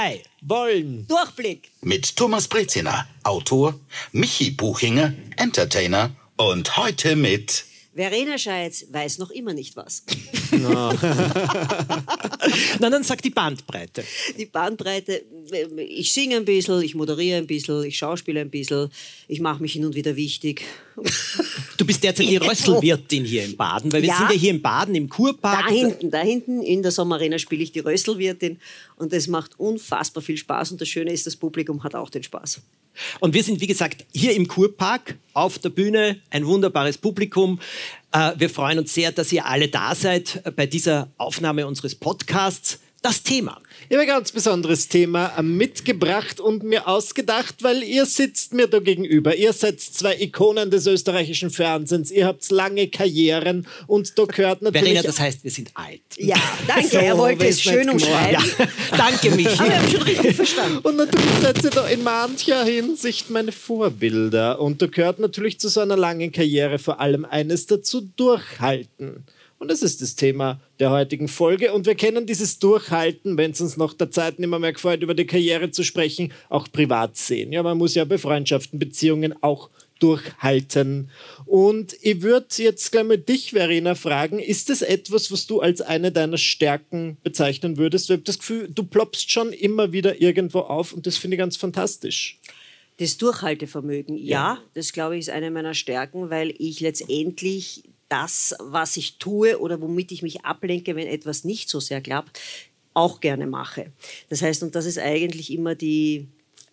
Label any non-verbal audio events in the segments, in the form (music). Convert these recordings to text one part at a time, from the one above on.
drei wollen Durchblick Mit Thomas Breziner, Autor, Michi Buchinger, Entertainer und heute mit Verena Scheitz weiß noch immer nicht was. (laughs) Na, (laughs) dann sag die Bandbreite. Die Bandbreite, äh, ich singe ein bisschen, ich moderiere ein bisschen, ich schauspiele ein bisschen, ich mache mich hin und wieder wichtig. Du bist derzeit die (laughs) Rösselwirtin hier in Baden, weil wir Ja. sind ja hier in Baden im Kurpark. Da hinten, da hinten in der Sommerarena spiele ich die Rösselwirtin und es macht unfassbar viel Spaß und das Schöne ist, das Publikum hat auch den Spaß. Und wir sind, wie gesagt, hier im Kurpark auf der Bühne, ein wunderbares Publikum. Äh, Wir freuen uns sehr, dass ihr alle da seid äh, bei dieser Aufnahme unseres Podcasts. Das Thema. Ich habe ein ganz besonderes Thema äh, mitgebracht und mir ausgedacht, weil ihr sitzt mir da gegenüber. Ihr seid zwei Ikonen des österreichischen Fernsehens. Ihr habt lange Karrieren und da gehört natürlich... Verena, das heißt, wir sind alt. Ja, danke, So, er wollte es schön umschreiben. Ja, (laughs) danke, Michi. Aber ich habe schon richtig verstanden. Und natürlich seid ihr da in mancher Hinsicht meine Vorbilder. Und da gehört natürlich zu so einer langen Karriere vor allem eines dazu, durchhalten. Und das ist das Thema der heutigen Folge. Und wir kennen dieses Durchhalten, wenn es uns nach der Zeit nicht mehr, mehr gefällt, über die Karriere zu sprechen, auch privat sehen. Ja, man muss ja bei Freundschaften, Beziehungen auch durchhalten. Und ich würde jetzt gleich mal dich, Verena, fragen, ist das etwas, was du als eine deiner Stärken bezeichnen würdest? Ich habe das Gefühl, du ploppst schon immer wieder irgendwo auf und das finde ich ganz fantastisch. Das Durchhaltevermögen, ja, das glaube ich ist eine meiner Stärken, weil ich letztendlich das, was ich tue oder womit ich mich ablenke, wenn etwas nicht so sehr klappt, auch gerne mache. Das heißt, und das ist eigentlich immer die,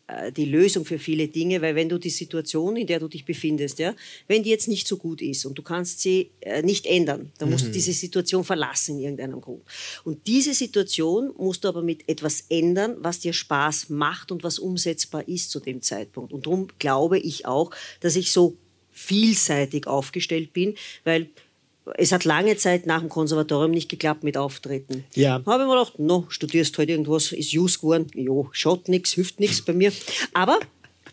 äh, die Lösung für viele Dinge, weil wenn du die Situation, in der du dich befindest, ja, wenn die jetzt nicht so gut ist und du kannst sie äh, nicht ändern, dann musst du diese Situation verlassen in irgendeinem Grund. Und diese Situation musst du aber mit etwas ändern, was dir Spaß macht und was umsetzbar ist zu dem Zeitpunkt. Und darum glaube ich auch, dass ich so vielseitig aufgestellt bin, weil es hat lange Zeit nach dem Konservatorium nicht geklappt mit Auftreten. Ja. Habe ich mir gedacht, no, studierst halt irgendwas, ist Jus geworden. Jo, schaut nichts, hilft nichts bei mir. Aber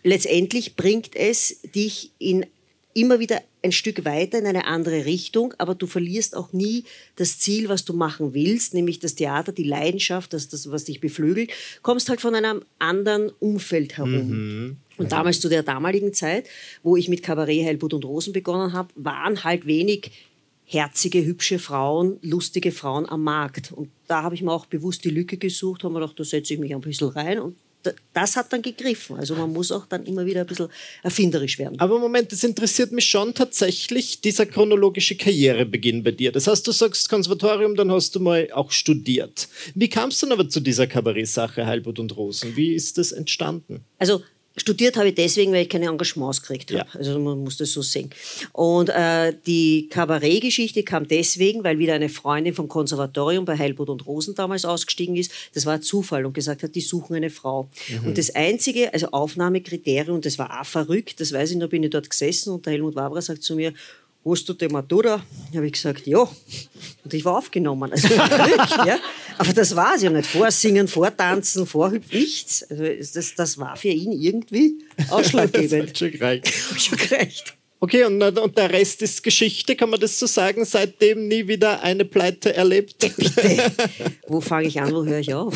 letztendlich bringt es dich in immer wieder ein Stück weiter in eine andere Richtung, aber du verlierst auch nie das Ziel, was du machen willst, nämlich das Theater, die Leidenschaft, das, das was dich beflügelt, kommst halt von einem anderen Umfeld herum. Und damals zu der damaligen Zeit, wo ich mit Kabarett Heilbutt und Rosen begonnen habe, waren halt wenig herzige, hübsche Frauen, lustige Frauen am Markt. Und da habe ich mir auch bewusst die Lücke gesucht, habe mir gedacht, da setze ich mich ein bisschen rein und da- das hat dann gegriffen. Also man muss auch dann immer wieder ein bisschen erfinderisch werden. Aber Moment, das interessiert mich schon tatsächlich, dieser chronologische Karrierebeginn bei dir. Das heißt, du sagst Konservatorium, dann hast du mal auch studiert. Wie kam es dann aber zu dieser Kabarett-Sache Heilbutt und Rosen? Wie ist das entstanden? Also studiert habe ich deswegen, weil ich keine Engagements gekriegt habe. Ja. Also man muss das so sehen. Und äh, die Kabarettgeschichte kam deswegen, weil wieder eine Freundin vom Konservatorium bei Heilbutt und Rosen damals ausgestiegen ist. Das war Zufall und gesagt hat, die suchen eine Frau. Und das einzige, also Aufnahmekriterium, das war auch verrückt, das weiß ich noch, bin ich dort gesessen und der Helmut Wabra sagt zu mir, hast du die Matura? habe ich gesagt, ja. Und ich war aufgenommen. Also ja. Aber das war es ja nicht. Vorsingen, vortanzen, vorhüpfen, nichts. Also das, das war für ihn irgendwie ausschlaggebend. hat schon gereicht. (laughs) schon gereicht. Okay, und, und der Rest ist Geschichte, kann man das so sagen? Seitdem nie wieder eine Pleite erlebt? Bitte. Wo fange ich an, wo höre ich auf?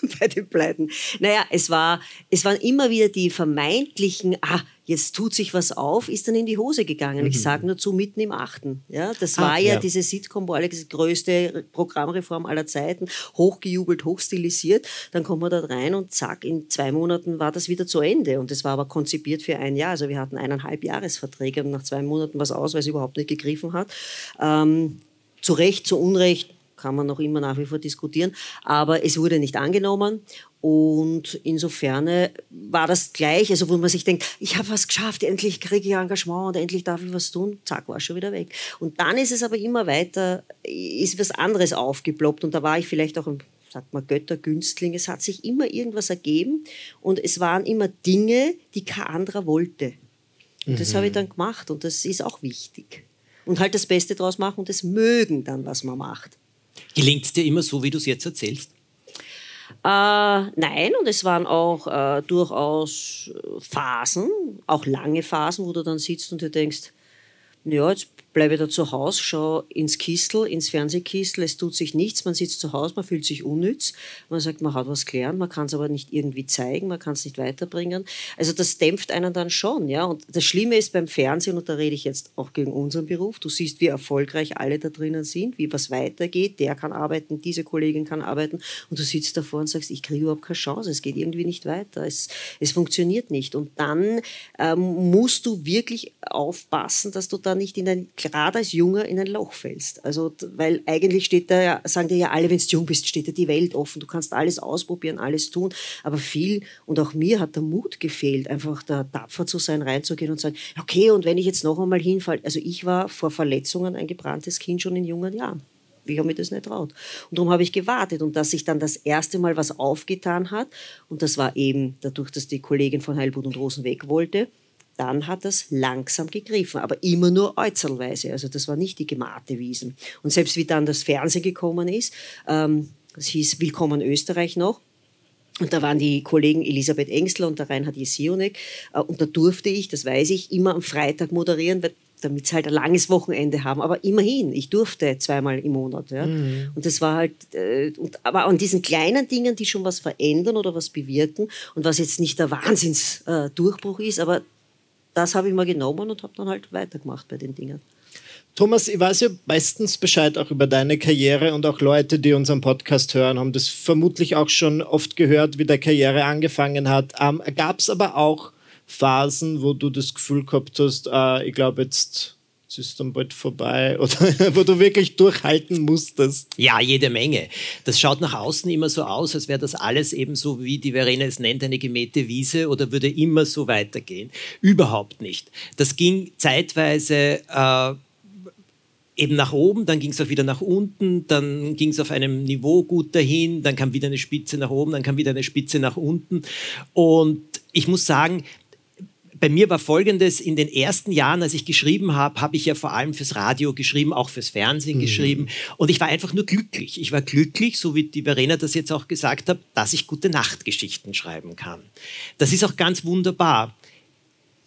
(laughs) Bei den Pleiten. Naja, es, war, es waren immer wieder die vermeintlichen, ah, jetzt tut sich was auf, ist dann in die Hose gegangen. Ich sage nur zu mitten im Achten. Ja, das Ah, war ja, ja. diese Sitcom, wo Alex größte Programmreform aller Zeiten, hochgejubelt, hochstilisiert. Dann kommt man da rein und zack, in zwei Monaten war das wieder zu Ende. Und das war aber konzipiert für ein Jahr. Also wir hatten eineinhalb Jahresverträge und nach zwei Monaten war es aus, weil es überhaupt nicht gegriffen hat. Ähm, zu Recht, zu Unrecht kann man noch immer nach wie vor diskutieren, aber es wurde nicht angenommen und insofern war das gleich, also wo man sich denkt, ich habe was geschafft, endlich kriege ich Engagement und endlich darf ich was tun, zack, war es schon wieder weg. Und dann ist es aber immer weiter, ist was anderes aufgeploppt und da war ich vielleicht auch ein sagt man Göttergünstling, es hat sich immer irgendwas ergeben und es waren immer Dinge, die kein anderer wollte. Und das habe ich dann gemacht und das ist auch wichtig. Und halt das Beste draus machen und das mögen dann, was man macht. Gelingt es dir immer so, wie du es jetzt erzählst? Äh, nein, und es waren auch äh, durchaus äh, Phasen, auch lange Phasen, wo du dann sitzt und dir denkst, ja, jetzt bleibe da zu Hause, schaue ins Kistel, ins Fernsehkistel, es tut sich nichts, man sitzt zu Hause, man fühlt sich unnütz, man sagt, man hat was gelernt, man kann es aber nicht irgendwie zeigen, man kann es nicht weiterbringen. Also das dämpft einen dann schon, ja. Und das Schlimme ist beim Fernsehen, und da rede ich jetzt auch gegen unseren Beruf, du siehst, wie erfolgreich alle da drinnen sind, wie was weitergeht, der kann arbeiten, diese Kollegin kann arbeiten und du sitzt davor und sagst, ich kriege überhaupt keine Chance, es geht irgendwie nicht weiter, es, es funktioniert nicht. Und dann ähm, musst du wirklich aufpassen, dass du da nicht in ein gerade als Junger in ein Loch fällst. Also, weil eigentlich steht da sagen dir ja alle, wenn du jung bist, steht dir die Welt offen. Du kannst alles ausprobieren, alles tun. Aber viel und auch mir hat der Mut gefehlt, einfach da tapfer zu sein, reinzugehen und sagen, okay, und wenn ich jetzt noch einmal hinfalle, also ich war vor Verletzungen ein gebranntes Kind schon in jungen Jahren. Ich habe mir das nicht traut. Und darum habe ich gewartet. Und dass sich dann das erste Mal was aufgetan hat, und das war eben dadurch, dass die Kollegin von Heilbut und Rosen weg wollte, dann hat das langsam gegriffen, aber immer nur äußerweise. Also das war nicht die gemachte Wiesen. Und selbst wie dann das Fernsehen gekommen ist, ähm, das hieß Willkommen Österreich noch, und da waren die Kollegen Elisabeth Engstler und der Reinhard Jesionek. Äh, und da durfte ich, das weiß ich, immer am Freitag moderieren, damit sie halt ein langes Wochenende haben. Aber immerhin, ich durfte zweimal im Monat. Ja. Mhm. Und das war halt, äh, und, aber an diesen kleinen Dingen, die schon was verändern oder was bewirken und was jetzt nicht der Wahnsinnsdurchbruch äh, ist, aber das habe ich mal genommen und habe dann halt weitergemacht bei den Dingen. Thomas, ich weiß ja meistens Bescheid auch über deine Karriere und auch Leute, die unseren Podcast hören, haben das vermutlich auch schon oft gehört, wie deine Karriere angefangen hat. Ähm, Gab es aber auch Phasen, wo du das Gefühl gehabt hast, äh, ich glaube jetzt es ist dann bald vorbei (laughs) oder wo du wirklich durchhalten musstest? Ja, jede Menge. Das schaut nach außen immer so aus, als wäre das alles eben so, wie die Verena es nennt, eine gemähte Wiese oder würde immer so weitergehen. Überhaupt nicht. Das ging zeitweise äh, eben nach oben, dann ging es auch wieder nach unten, dann ging es auf einem Niveau gut dahin, dann kam wieder eine Spitze nach oben, dann kam wieder eine Spitze nach unten. Und ich muss sagen, bei mir war Folgendes, in den ersten Jahren, als ich geschrieben habe, habe ich ja vor allem fürs Radio geschrieben, auch fürs Fernsehen mhm. geschrieben. Und ich war einfach nur glücklich. Ich war glücklich, so wie die Verena das jetzt auch gesagt hat, dass ich gute Nachtgeschichten schreiben kann. Das ist auch ganz wunderbar.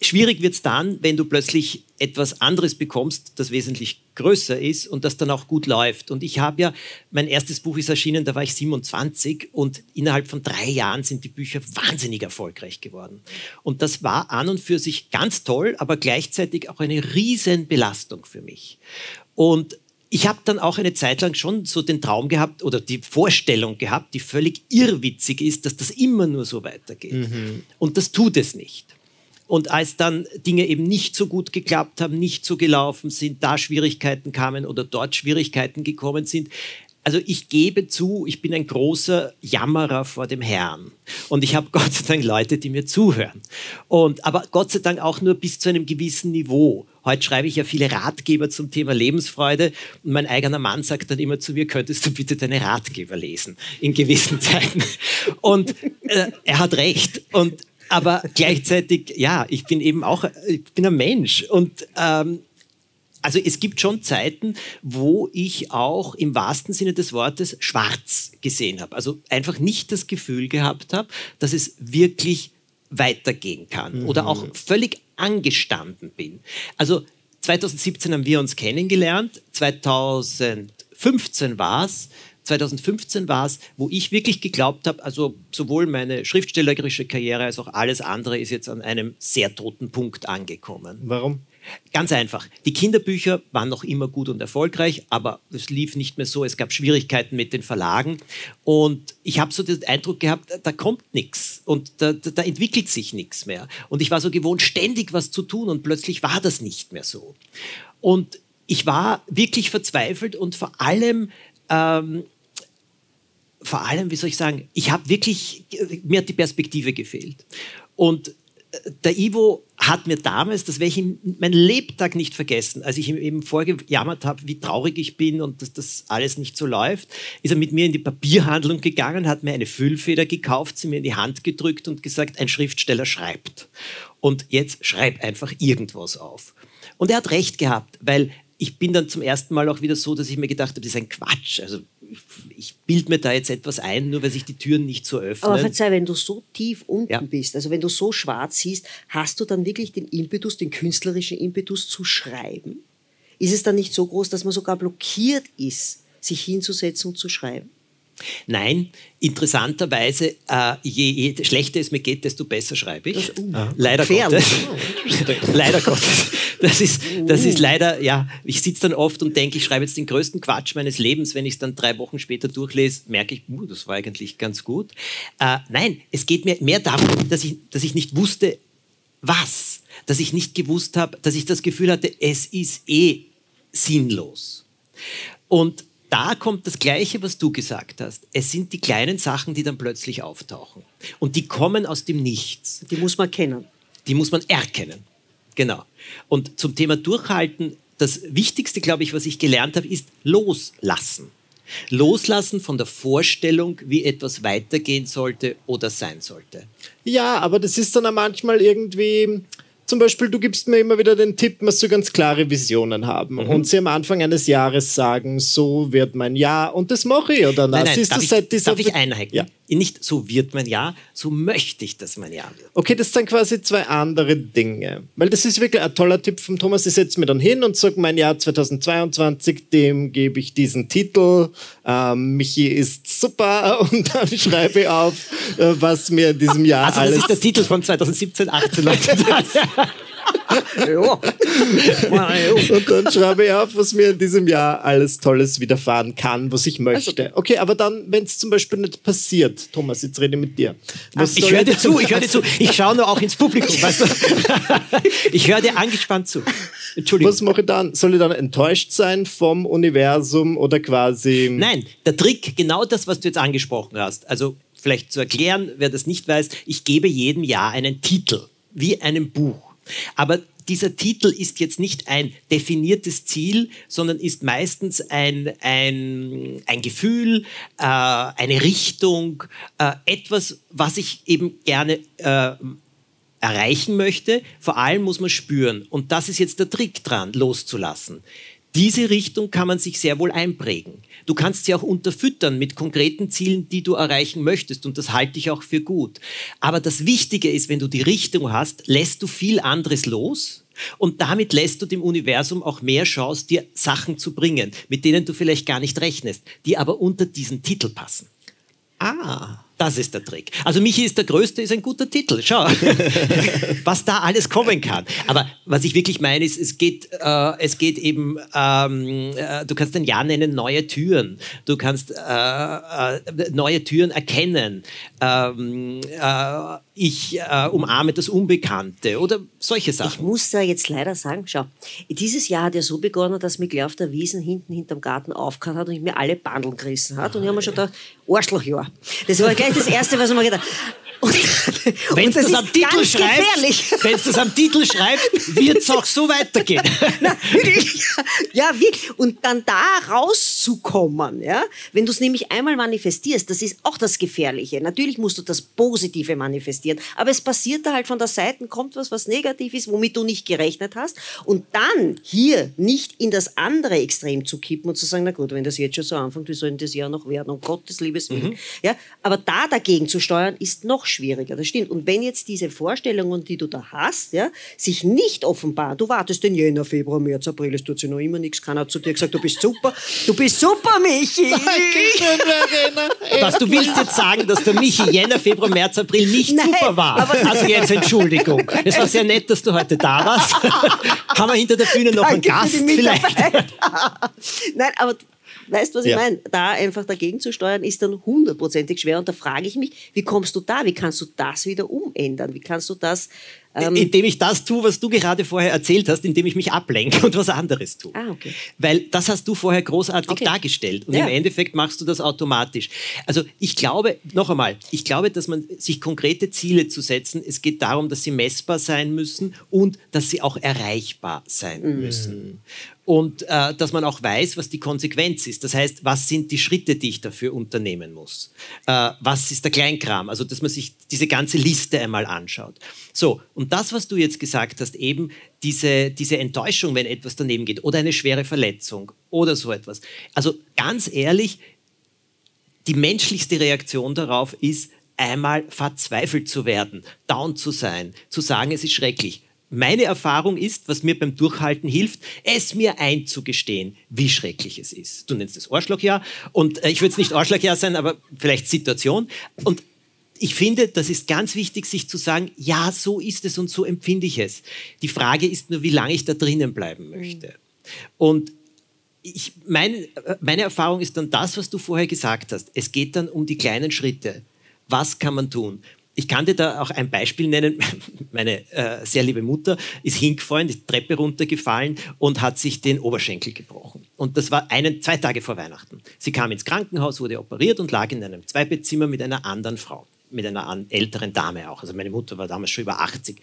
Schwierig wird es dann, wenn du plötzlich etwas anderes bekommst, das wesentlich größer ist und das dann auch gut läuft. Und ich habe ja, mein erstes Buch ist erschienen, da war ich 27 und innerhalb von drei Jahren sind die Bücher wahnsinnig erfolgreich geworden. Und das war an und für sich ganz toll, aber gleichzeitig auch eine riesen Belastung für mich. Und ich habe dann auch eine Zeit lang schon so den Traum gehabt oder die Vorstellung gehabt, die völlig irrwitzig ist, dass das immer nur so weitergeht. Mhm. Und das tut es nicht. Und als dann Dinge eben nicht so gut geklappt haben, nicht so gelaufen sind, da Schwierigkeiten kamen oder dort Schwierigkeiten gekommen sind, also ich gebe zu, ich bin ein großer Jammerer vor dem Herrn. Und ich habe (laughs) Gott sei Dank Leute, die mir zuhören. Und, aber Gott sei Dank auch nur bis zu einem gewissen Niveau. Heute schreibe ich ja viele Ratgeber zum Thema Lebensfreude und mein eigener Mann sagt dann immer zu mir, könntest du bitte deine Ratgeber lesen in gewissen (laughs) Zeiten. Und äh, er hat recht. Und aber gleichzeitig, ja, ich bin eben auch, ich bin ein Mensch und ähm, also es gibt schon Zeiten, wo ich auch im wahrsten Sinne des Wortes schwarz gesehen habe. Also einfach nicht das Gefühl gehabt habe, dass es wirklich weitergehen kann mhm. oder auch völlig angestanden bin. Also 2017 haben wir uns kennengelernt, 2015 war es, 2015 war es, wo ich wirklich geglaubt habe, also sowohl meine schriftstellerische Karriere als auch alles andere ist jetzt an einem sehr toten Punkt angekommen. Warum? Ganz einfach. Die Kinderbücher waren noch immer gut und erfolgreich, aber es lief nicht mehr so. Es gab Schwierigkeiten mit den Verlagen. Und ich habe so den Eindruck gehabt, da kommt nichts und da, da, da, entwickelt sich nichts mehr. Und ich war so gewohnt, ständig was zu tun und plötzlich war das nicht mehr so. Und ich war wirklich verzweifelt und vor allem ähm, vor allem, wie soll ich sagen, ich habe wirklich, mir hat die Perspektive gefehlt. Und äh, der Ivo hat mir damals, das werde ich mein Lebtag nicht vergessen, als ich ihm eben vorgejammert habe, wie traurig ich bin und dass das alles nicht so läuft, ist er mit mir in die Papierhandlung gegangen, hat mir eine Füllfeder gekauft, sie mir in die Hand gedrückt und gesagt, ein Schriftsteller schreibt. Und jetzt schreib einfach irgendwas auf. Und er hat recht gehabt, weil ich bin dann zum ersten Mal auch wieder so, dass ich mir gedacht habe, das ist ein Quatsch. Also ich bilde mir da jetzt etwas ein, nur weil sich die Türen nicht so öffnen. Aber verzeih, wenn du so tief unten ja. bist, also wenn du so schwarz siehst, hast du dann wirklich den Impetus, den künstlerischen Impetus zu schreiben? ist es dann nicht so groß, dass man sogar blockiert ist, sich hinzusetzen und zu schreiben? Nein, interessanterweise, äh, je, je, schlechter es mir geht, desto besser schreibe ich. Das, uh, leider Gottes. (laughs) leider Gottes. Das ist, das ist leider, ja, ich sitze dann oft und denke, ich schreibe jetzt den größten Quatsch meines Lebens. Wenn ich es dann drei Wochen später durchlese, merke ich, uh, das war eigentlich ganz gut. Äh, nein, es geht mir mehr darum, dass ich, dass ich nicht wusste, was. Dass ich nicht gewusst habe, dass ich das Gefühl hatte, es ist eh sinnlos. Und da kommt das Gleiche, was du gesagt hast. Es sind die kleinen Sachen, die dann plötzlich auftauchen. Und die kommen aus dem Nichts. Die muss man kennen. Die muss man erkennen. Genau. Und zum Thema Durchhalten, das Wichtigste, glaube ich, was ich gelernt habe, ist loslassen. Loslassen von der Vorstellung, wie etwas weitergehen sollte oder sein sollte. Ja, aber das ist dann auch manchmal irgendwie zum Beispiel, du gibst mir immer wieder den Tipp, man soll ganz klare Visionen haben. Mhm. Und sie am Anfang eines Jahres sagen, so wird mein Jahr und das mache ich, oder? Nein, nein, darf, ich, seit darf ich einhaken? Ja. Nicht so wird mein Jahr, so möchte ich, dass mein Jahr wird. Okay, das sind quasi zwei andere Dinge. Weil das ist wirklich ein toller Tipp von Thomas. Ich setze mir dann hin und sage, mein Jahr 2022, dem gebe ich diesen Titel. Ähm, Michi ist super (laughs) und dann schreibe ich auf, äh, was mir in diesem Jahr also, alles... das ist der Titel von 2017, 18, 19. ja. Und dann schreibe ich auf, was mir in diesem Jahr alles Tolles widerfahren kann, was ich möchte. Also, okay, aber dann, wenn es zum Beispiel nicht passiert, Thomas, jetzt rede ich mit dir. Was ich höre dir zu, ich höre dir zu. Ich schaue nur auch ins Publikum, weißt du? (laughs) Ich höre dir angespannt zu. Entschuldigung. Was mache ich dann? Soll ich dann enttäuscht sein vom Universum oder quasi. Nein, der Trick, genau das, was du jetzt angesprochen hast. Also vielleicht zu erklären, wer das nicht weiß, ich gebe jedem Jahr einen Titel, wie einem Buch. Aber dieser Titel ist jetzt nicht ein definiertes Ziel, sondern ist meistens ein, ein, ein Gefühl, äh, eine Richtung, äh, etwas, was ich eben gerne äh, erreichen möchte. Vor allem muss man spüren. Und das ist jetzt der Trick dran, loszulassen. Diese Richtung kann man sich sehr wohl einprägen. Du kannst sie auch unterfüttern mit konkreten Zielen, die du erreichen möchtest. Und das halte ich auch für gut. Aber das Wichtige ist, wenn du die Richtung hast, lässt du viel anderes los. Und damit lässt du dem Universum auch mehr Chance, dir Sachen zu bringen, mit denen du vielleicht gar nicht rechnest, die aber unter diesen Titel passen. Ah. Das ist der Trick. Also Michi ist der Größte, ist ein guter Titel. Schau, (laughs) was da alles kommen kann. Aber was ich wirklich meine, ist, es geht, äh, es geht eben, ähm, äh, du kannst ein Jahr nennen, neue Türen. Du kannst äh, äh neue Türen erkennen. Ähm, äh, ich äh, umarme das Unbekannte oder solche Sachen. Ich muss da jetzt leider sagen, schau, dieses Jahr hat ja so begonnen, dass mich gleich auf der Wiesen hinten hinterm Garten aufgehört hat und ich mir alle Bandeln gerissen hat. Und ich habe mir schon gedacht, Arschlochjahr. Das war gleich das Erste, was ich mir gedacht wenn du das, am Titel schreibst, wenn das am Titel schreibst, wird es auch so weitergehen. (laughs) Na, ja, wirklich. Und dann da rauszukommen, ja, wenn du es nämlich einmal manifestierst, das ist auch das Gefährliche. Natürlich musst du das Positive manifestieren, aber es passiert da halt von der Seite, kommt was, was negativ ist, womit du nicht gerechnet hast. Und dann hier nicht in das andere Extrem zu kippen und zu sagen, na gut, wenn das jetzt schon so anfängt, wie soll denn das Jahr noch werden? Um Gottes Liebes Willen. Mhm. Ja, aber da dagegen zu steuern, ist noch schwieriger, das stimmt. Und wenn jetzt diese Vorstellungen, die du da hast, ja, sich nicht offenbaren, du wartest den Jänner, Februar, März, April, es tut sich noch immer nichts, keiner hat zu dir gesagt, du bist super, du bist super, Michi. Was du willst jetzt sagen, dass der Michi Jänner, Februar, März, April nicht Nein, super war. also jetzt Entschuldigung. Es war sehr nett, dass du heute da warst. Haben wir hinter der Bühne noch Danke einen Gast vielleicht? (laughs) Nein, aber Weißt du, was ja. ich meine? Da einfach dagegen zu steuern, ist dann hundertprozentig schwer. Und da frage ich mich, wie kommst du da? Wie kannst du das wieder umändern? Wie kannst du das ähm indem ich das tue, was du gerade vorher erzählt hast, indem ich mich ablenke und was anderes tue. Ah, okay. Weil das hast du vorher großartig okay. dargestellt und ja. im Endeffekt machst du das automatisch. Also ich glaube, noch einmal, ich glaube, dass man sich konkrete Ziele zu setzen, es geht darum, dass sie messbar sein müssen und dass sie auch erreichbar sein mhm. müssen und äh, dass man auch weiß, was die Konsequenz ist. Das heißt, was sind die Schritte, die ich dafür unternehmen muss? Äh, was ist der Kleinkram? Also, dass man sich diese ganze Liste einmal anschaut. So, und das, was du jetzt gesagt hast, eben diese, diese Enttäuschung, wenn etwas daneben geht oder eine schwere Verletzung oder so etwas. Also ganz ehrlich, die menschlichste Reaktion darauf ist, einmal verzweifelt zu werden, down zu sein, zu sagen, es ist schrecklich meine Erfahrung ist, was mir beim Durchhalten hilft, es mir einzugestehen, wie schrecklich es ist. Du nennst es Arschlochjahr und äh, ich würde es nicht Arschlochjahr sein, aber vielleicht Situation. Und ich finde, das ist ganz wichtig, sich zu sagen, ja, so ist es und so empfinde ich es. Die Frage ist nur, wie lange ich da drinnen bleiben möchte. Und ich, mein, meine Erfahrung ist dann das, was du vorher gesagt hast. Es geht dann um die kleinen Schritte. Was kann man tun? Ich kann dir da auch ein Beispiel nennen. (laughs) Meine äh, sehr liebe Mutter ist hingefallen, die Treppe runtergefallen und hat sich den Oberschenkel gebrochen. Und das war einen, zwei Tage vor Weihnachten. Sie kam ins Krankenhaus, wurde operiert und lag in einem Zweibettzimmer mit einer anderen Frau, mit einer älteren Dame auch. Also meine Mutter war damals schon über 80.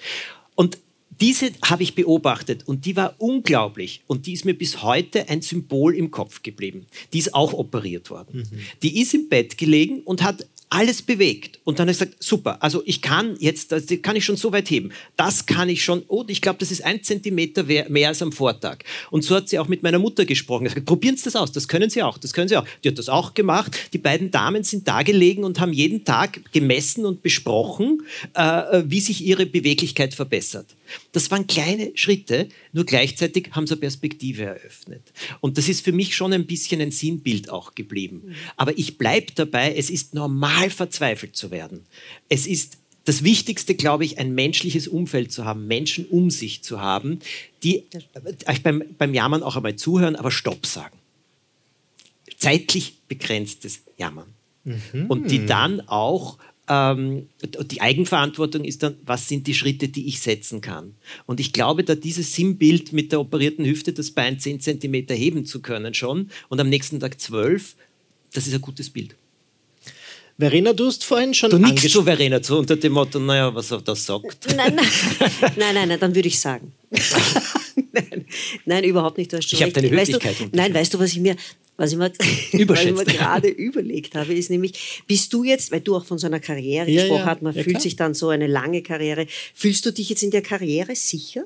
Und diese habe ich beobachtet und die war unglaublich und die ist mir bis heute ein Symbol im Kopf geblieben. Die ist auch operiert worden. Mhm. Die ist im Bett gelegen und hat alles bewegt. Und dann habe ich gesagt, super, also ich kann jetzt, das kann ich schon so weit heben. Das kann ich schon, oh, ich glaube, das ist ein Zentimeter mehr als am Vortag. Und so hat sie auch mit meiner Mutter gesprochen. Gesagt, probieren Sie das aus, das können Sie auch, das können Sie auch. Die hat das auch gemacht. Die beiden Damen sind da gelegen und haben jeden Tag gemessen und besprochen, äh, wie sich ihre Beweglichkeit verbessert. Das waren kleine Schritte, nur gleichzeitig haben sie eine Perspektive eröffnet. Und das ist für mich schon ein bisschen ein Sinnbild auch geblieben. Aber ich bleibe dabei, es ist normal verzweifelt zu werden. Es ist das Wichtigste, glaube ich, ein menschliches Umfeld zu haben, Menschen um sich zu haben, die euch beim, beim Jammern auch einmal zuhören, aber Stopp sagen. Zeitlich begrenztes Jammern. Mhm. Und die dann auch ähm, die Eigenverantwortung ist dann, was sind die Schritte, die ich setzen kann. Und ich glaube, da dieses Sinnbild mit der operierten Hüfte, das Bein 10 cm heben zu können schon und am nächsten Tag 12, das ist ein gutes Bild. Verena, du hast vorhin schon. Du nickst so, Verena, so unter dem Motto, naja, was er da sagt. Nein, nein, (laughs) nein, nein, nein dann würde ich sagen. (laughs) nein, nein, überhaupt nicht. ich habe deine Höflichkeit. Weißt du, nein, weißt du, was ich mir, was ich mir, (laughs) mir gerade überlegt habe, ist nämlich, bist du jetzt, weil du auch von so einer Karriere ja, gesprochen ja. hast, man ja, fühlt klar. sich dann so eine lange Karriere, fühlst du dich jetzt in der Karriere sicher?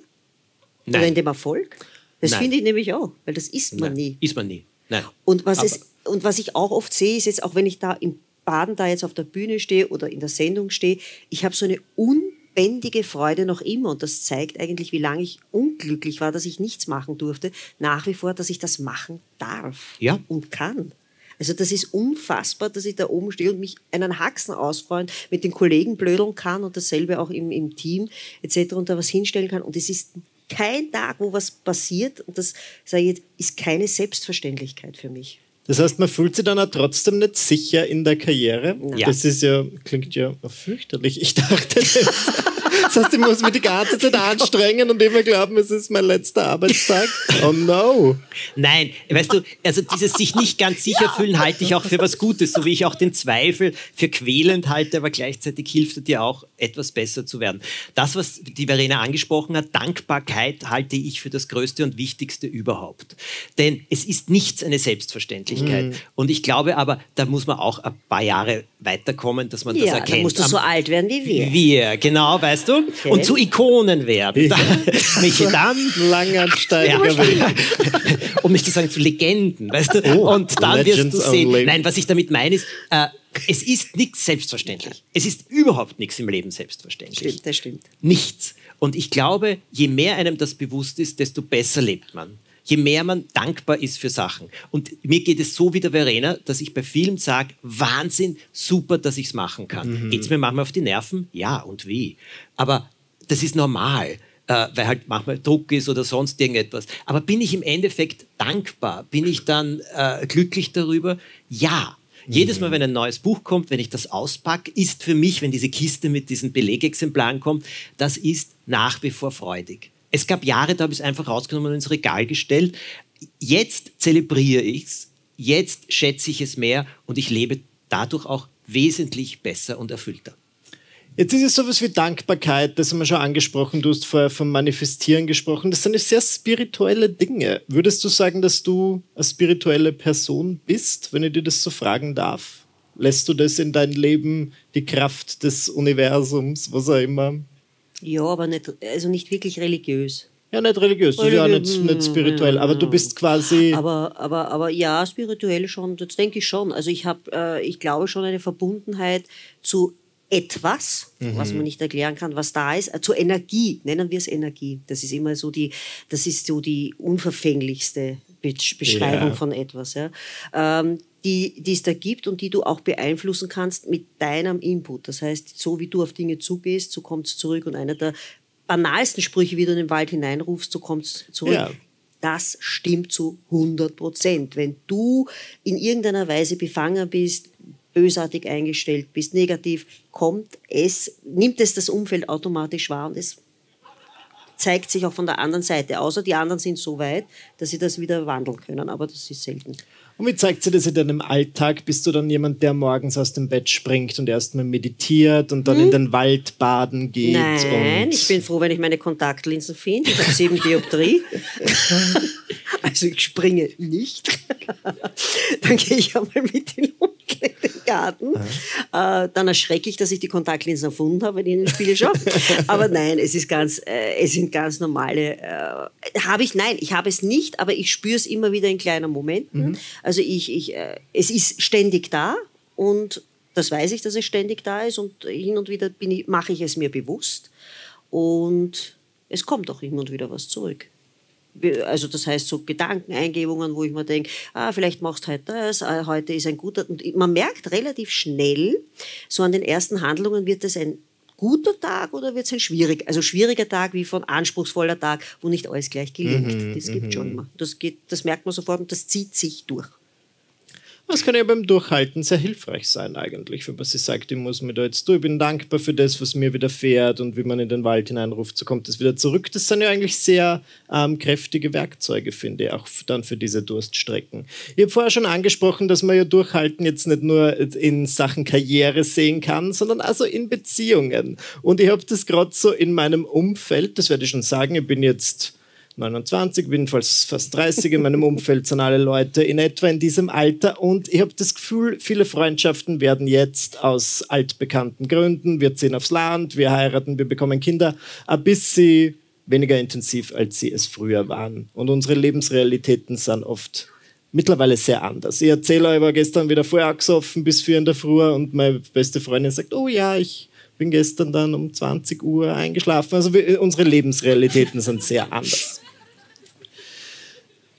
Nein. Oder in dem Erfolg? Das finde ich nämlich auch, weil das ist man Nein. nie. Ist man nie. Nein. Und was, es, und was ich auch oft sehe, ist jetzt, auch wenn ich da im Baden da jetzt auf der Bühne stehe oder in der Sendung stehe, ich habe so eine un lebendige Freude noch immer, und das zeigt eigentlich, wie lange ich unglücklich war, dass ich nichts machen durfte, nach wie vor, dass ich das machen darf ja. und kann. Also das ist unfassbar, dass ich da oben stehe und mich einen Haxen ausfreuen, mit den Kollegen blödeln kann und dasselbe auch im, im Team etc. und da was hinstellen kann. Und es ist kein Tag, wo was passiert und das, sage ich jetzt, ist keine Selbstverständlichkeit für mich. Das heißt, man fühlt sich dann auch trotzdem nicht sicher in der Karriere. Ja. Das ist ja, klingt ja fürchterlich. Ich dachte, das, das heißt, ich muss mich die ganze Zeit anstrengen und immer glauben, es ist mein letzter Arbeitstag. Oh no. Nein, weißt du, also dieses sich nicht ganz sicher fühlen halte ich auch für was Gutes, so wie ich auch den Zweifel für quälend halte, aber gleichzeitig hilft er dir auch, etwas besser zu werden. Das, was die Verena angesprochen hat, Dankbarkeit halte ich für das Größte und Wichtigste überhaupt. Denn es ist nichts eine Selbstverständlichkeit. Mhm. Und ich glaube aber, da muss man auch ein paar Jahre weiterkommen, dass man ja, das erkennt. Ja, musst du so alt werden wie wir. Wir, genau, weißt du? Okay. Und zu Ikonen werden. Ja. (laughs) Michi, dann... Langernsteiger ja, (laughs) Um nicht zu sagen, zu Legenden, weißt du? Oh, und dann Legends wirst du sehen... Only. Nein, was ich damit meine ist... Äh, (laughs) es ist nichts selbstverständlich. Es ist überhaupt nichts im Leben selbstverständlich. Stimmt, das stimmt. Nichts. Und ich glaube, je mehr einem das bewusst ist, desto besser lebt man je mehr man dankbar ist für Sachen. Und mir geht es so wie der Verena, dass ich bei vielen sage, Wahnsinn, super, dass ich es machen kann. Mhm. Geht es mir manchmal auf die Nerven? Ja, und wie? Aber das ist normal. Äh, weil halt manchmal Druck ist oder sonst irgendetwas. Aber bin ich im Endeffekt dankbar? Bin ich dann äh, glücklich darüber? Ja. Jedes Mal, mhm. wenn ein neues Buch kommt, wenn ich das auspacke, ist für mich, wenn diese Kiste mit diesen Belegexemplaren kommt, das ist nach wie vor freudig. Es gab Jahre, da habe ich es einfach rausgenommen und ins Regal gestellt. Jetzt zelebriere ich es, jetzt schätze ich es mehr und ich lebe dadurch auch wesentlich besser und erfüllter. Jetzt ist es sowas wie Dankbarkeit, das haben wir schon angesprochen. Du hast vorher vom Manifestieren gesprochen. Das sind sehr spirituelle Dinge. Würdest du sagen, dass du eine spirituelle Person bist, wenn ich dir das so fragen darf? Lässt du das in dein Leben, die Kraft des Universums, was auch immer? Ja, aber nicht, also nicht wirklich religiös. Ja, nicht religiös, religiös ja nicht, nicht spirituell, aber du bist quasi. Aber, aber, aber ja, spirituell schon, das denke ich schon. Also ich habe, äh, ich glaube schon eine Verbundenheit zu etwas, mhm. was man nicht erklären kann, was da ist, äh, zur Energie, nennen wir es Energie. Das ist immer so die, das ist so die unverfänglichste Beschreibung ja. von etwas. Ja. Ähm, die, die es da gibt und die du auch beeinflussen kannst mit deinem Input. Das heißt, so wie du auf Dinge zugehst, so kommt es zurück. Und einer der banalsten Sprüche, wie du in den Wald hineinrufst, so kommt es zurück. Ja. Das stimmt zu 100 Prozent. Wenn du in irgendeiner Weise befangen bist, bösartig eingestellt bist, negativ, kommt es, nimmt es das Umfeld automatisch wahr und es zeigt sich auch von der anderen Seite. Außer die anderen sind so weit, dass sie das wieder wandeln können, aber das ist selten. Und wie zeigt sich das in deinem Alltag? Bist du dann jemand, der morgens aus dem Bett springt und erstmal meditiert und dann hm? in den Wald baden geht? Nein, ich bin froh, wenn ich meine Kontaktlinsen finde. Ich habe sieben Dioptrie. (laughs) also ich springe nicht. (laughs) dann gehe ich einmal mit in den Garten. Äh, dann erschrecke ich, dass ich die Kontaktlinsen erfunden habe, wenn ich in den Spiegel schaue. (laughs) aber nein, es ist ganz, äh, es sind ganz normale. Äh, habe ich? Nein, ich habe es nicht, aber ich spüre es immer wieder in kleinen Momenten. Mhm. Also ich, ich, es ist ständig da und das weiß ich, dass es ständig da ist und hin und wieder ich, mache ich es mir bewusst und es kommt auch hin und wieder was zurück. Also das heißt so Gedankeneingebungen, wo ich mir denke, ah, vielleicht machst du heute das, ah, heute ist ein guter... Und man merkt relativ schnell, so an den ersten Handlungen wird es ein guter Tag oder wird es ein schwierig, also schwieriger Tag wie von anspruchsvoller Tag, wo nicht alles gleich gelingt. Mhm, das gibt schon mhm. immer. Das, geht, das merkt man sofort und das zieht sich durch. Das kann ja beim Durchhalten sehr hilfreich sein eigentlich, wenn man sich sagt, ich muss mir da jetzt durch, ich bin dankbar für das, was mir widerfährt und wie man in den Wald hineinruft, so kommt es wieder zurück. Das sind ja eigentlich sehr ähm, kräftige Werkzeuge, finde ich, auch dann für diese Durststrecken. Ich habe vorher schon angesprochen, dass man ja Durchhalten jetzt nicht nur in Sachen Karriere sehen kann, sondern also in Beziehungen. Und ich habe das gerade so in meinem Umfeld, das werde ich schon sagen, ich bin jetzt 29, bin fast, fast 30, in meinem Umfeld sind alle Leute in etwa in diesem Alter und ich habe das Gefühl, viele Freundschaften werden jetzt aus altbekannten Gründen, wir ziehen aufs Land, wir heiraten, wir bekommen Kinder, ein bisschen weniger intensiv, als sie es früher waren. Und unsere Lebensrealitäten sind oft mittlerweile sehr anders. Ich erzähle euch, ich war gestern wieder vorher gesoffen bis vier in der Früh und meine beste Freundin sagt, oh ja, ich bin gestern dann um 20 Uhr eingeschlafen. Also wir, unsere Lebensrealitäten sind sehr anders.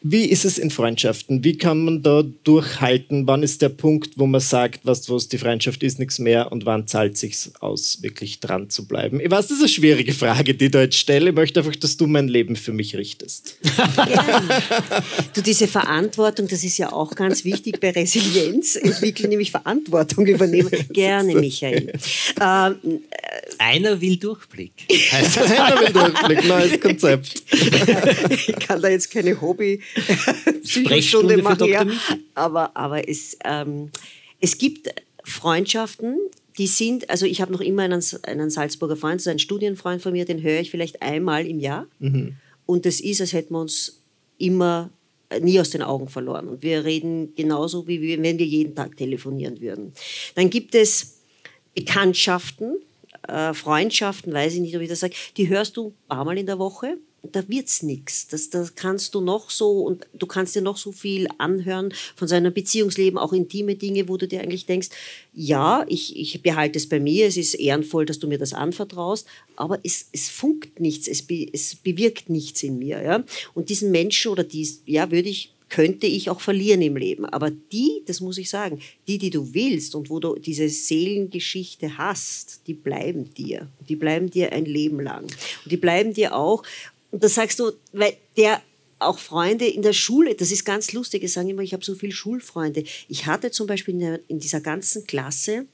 Wie ist es in Freundschaften? Wie kann man da durchhalten? Wann ist der Punkt, wo man sagt, was, was die Freundschaft ist, nichts mehr und wann zahlt sich aus, wirklich dran zu bleiben? Ich weiß, das ist eine schwierige Frage, die ich da jetzt stelle. Ich möchte einfach, dass du mein Leben für mich richtest. Gerne. Du, diese Verantwortung, das ist ja auch ganz wichtig bei Resilienz. Entwickeln nämlich Verantwortung übernehmen. (laughs) Gerne, Michael. Ähm, Einer will Durchblick. (laughs) Einer will Durchblick, neues Konzept. ich kann da jetzt keine Hobby (laughs) Psychostunde machen. Ja. Aber, aber es, ähm, es gibt Freundschaften, die sind, also ich habe noch immer einen, einen Salzburger Freund, so einen Studienfreund von mir, den höre ich vielleicht einmal im Jahr. Mhm. Und das ist, als hätten wir uns immer äh, nie aus den Augen verloren. Und wir reden genauso, wie wir, wenn wir jeden Tag telefonieren würden. Dann gibt es Bekanntschaften, äh, Freundschaften, weiß ich nicht, ob ich das sage, die hörst du ein paar Mal in der Woche da wird's nichts. Das, das kannst du noch so und du kannst dir noch so viel anhören von seinem Beziehungsleben, auch intime Dinge, wo du dir eigentlich denkst, ja, ich, ich behalte es bei mir, es ist ehrenvoll, dass du mir das anvertraust, aber es, es funkt nichts, es, be, es bewirkt nichts in mir. Ja? Und diesen Menschen oder dies, ja, würde ich könnte ich auch verlieren im Leben. Aber die, das muss ich sagen, die, die du willst und wo du diese Seelengeschichte hast, die bleiben dir. Die bleiben dir ein Leben lang. Und die bleiben dir auch, und da sagst du, weil der auch Freunde in der Schule, das ist ganz lustig, ich sage immer, ich habe so viele Schulfreunde. Ich hatte zum Beispiel in, der, in dieser ganzen Klasse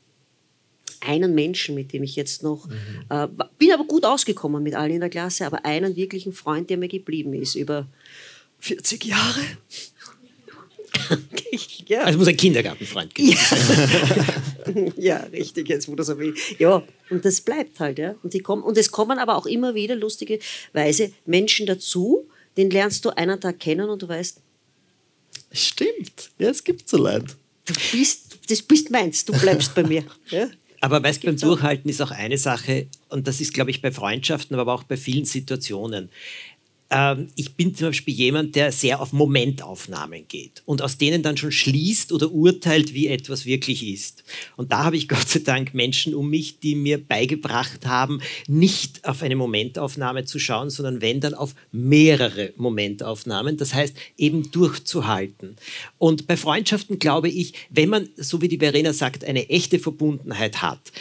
einen Menschen, mit dem ich jetzt noch, mhm. äh, bin aber gut ausgekommen mit allen in der Klasse, aber einen wirklichen Freund, der mir geblieben ist über 40 Jahre. (laughs) ja. Also muss ein Kindergartenfreund geben. Ja. (laughs) ja, richtig, jetzt wo das so will. Ja, und das bleibt halt, ja. Und, die kommen, und es kommen aber auch immer wieder lustigerweise Menschen dazu, den lernst du einen Tag kennen und du weißt. Stimmt, ja, es gibt so Leute. Du bist, das bist meins, du bleibst bei mir. (laughs) Ja? Aber weißt du, beim Durchhalten ist auch eine Sache, und das ist, glaube ich, bei Freundschaften, aber auch bei vielen Situationen ähm, ich bin zum Beispiel jemand, der sehr auf Momentaufnahmen geht und aus denen dann schon schließt oder urteilt, wie etwas wirklich ist. Und da habe ich (laughs) Gott sei Dank Menschen um mich, die mir beigebracht haben, nicht auf eine Momentaufnahme zu schauen, sondern wenn dann auf mehrere Momentaufnahmen. Das heißt, eben durchzuhalten. Und bei Freundschaften glaube ich, wenn man, so wie die Verena sagt, eine echte Verbundenheit hat,